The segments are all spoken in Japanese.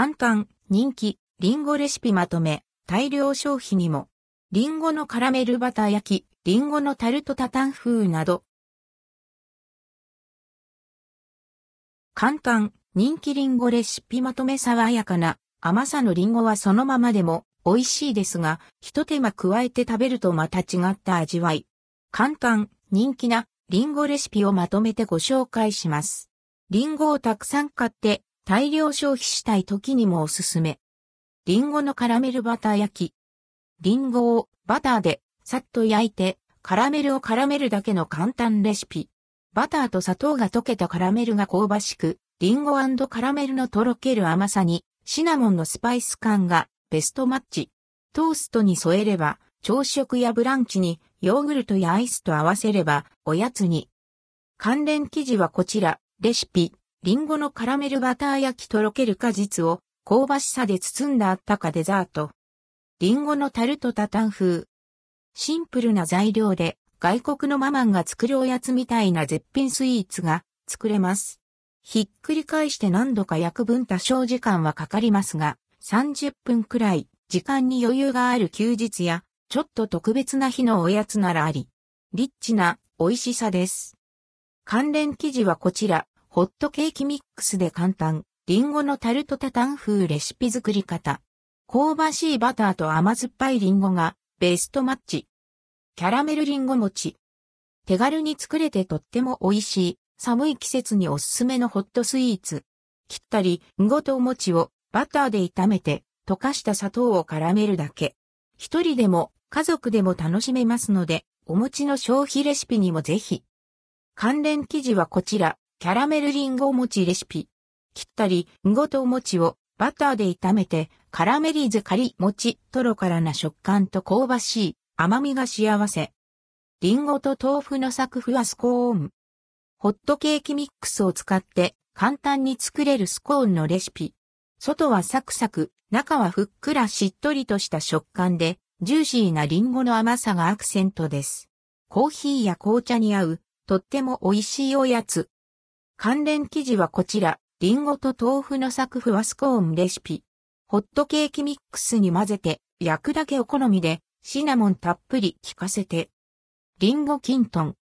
簡単、人気、リンゴレシピまとめ、大量消費にも。リンゴのカラメルバター焼き、リンゴのタルトタタン風など。簡単、人気リンゴレシピまとめ爽やかな甘さのリンゴはそのままでも美味しいですが、一手間加えて食べるとまた違った味わい。簡単、人気なリンゴレシピをまとめてご紹介します。リンゴをたくさん買って大量消費したい時にもおすすめ。リンゴのカラメルバター焼き。リンゴをバターでさっと焼いてカラメルを絡めるだけの簡単レシピ。バターと砂糖が溶けたカラメルが香ばしく、リンゴカラメルのとろける甘さにシナモンのスパイス感がベストマッチ。トーストに添えれば、朝食やブランチにヨーグルトやアイスと合わせればおやつに。関連記事はこちら、レシピ、リンゴのカラメルバター焼きとろける果実を香ばしさで包んだあったかデザート。リンゴのタルトタタン風。シンプルな材料で外国のママンが作るおやつみたいな絶品スイーツが作れます。ひっくり返して何度か焼く分多少時間はかかりますが、30分くらい時間に余裕がある休日やちょっと特別な日のおやつならあり、リッチな美味しさです。関連記事はこちら、ホットケーキミックスで簡単。リンゴのタルトタタン風レシピ作り方。香ばしいバターと甘酸っぱいリンゴがベストマッチ。キャラメルリンゴ餅。手軽に作れてとっても美味しい、寒い季節におすすめのホットスイーツ。切ったり、んごとお餅をバターで炒めて、溶かした砂糖を絡めるだけ。一人でも家族でも楽しめますので、お餅の消費レシピにもぜひ。関連記事はこちら、キャラメルリンゴ餅レシピ。切ったり、んごとお餅をバターで炒めて、カラメリーズカリ餅、トロからな食感と香ばしい甘みが幸せ。リンゴと豆腐のサクフワスコーン。ホットケーキミックスを使って簡単に作れるスコーンのレシピ。外はサクサク、中はふっくらしっとりとした食感で、ジューシーなリンゴの甘さがアクセントです。コーヒーや紅茶に合う、とっても美味しいおやつ。関連記事はこちら。リンゴと豆腐のサクフワスコーンレシピ。ホットケーキミックスに混ぜて、焼くだけお好みで、シナモンたっぷり効かせて。リンゴキントン。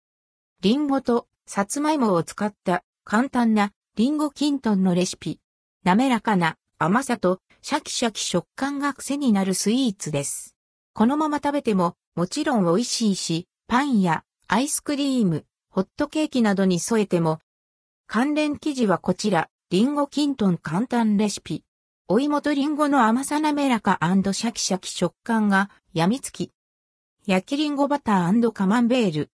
リンゴとさつまいもを使った簡単なリンゴキントンのレシピ。滑らかな甘さとシャキシャキ食感が癖になるスイーツです。このまま食べてももちろん美味しいし、パンやアイスクリーム、ホットケーキなどに添えても。関連記事はこちら。リンゴキントン簡単レシピ。お芋とリンゴの甘さ滑らかシャキシャキ食感が病みつき。焼きリンゴバターカマンベール。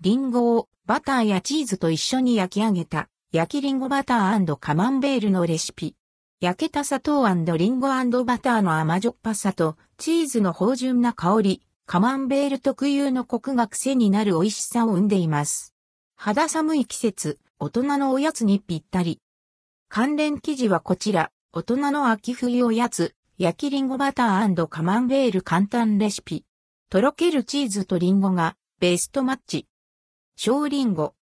リンゴをバターやチーズと一緒に焼き上げた焼きリンゴバターカマンベールのレシピ。焼けた砂糖リンゴバターの甘じょっぱさとチーズの芳醇な香り、カマンベール特有のコクが癖になる美味しさを生んでいます。肌寒い季節、大人のおやつにぴったり。関連記事はこちら、大人の秋冬おやつ、焼きリンゴバターカマンベール簡単レシピ。とろけるチーズとリンゴがベストマッチ。小リンゴ。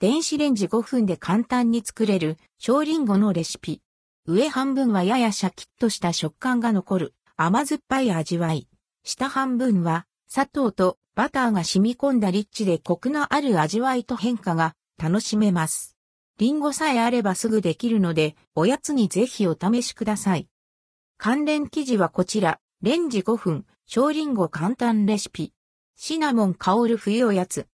電子レンジ5分で簡単に作れる小リンゴのレシピ。上半分はややシャキッとした食感が残る甘酸っぱい味わい。下半分は砂糖とバターが染み込んだリッチでコクのある味わいと変化が楽しめます。リンゴさえあればすぐできるので、おやつにぜひお試しください。関連記事はこちら、レンジ5分、小リンゴ簡単レシピ。シナモン香る冬おやつ。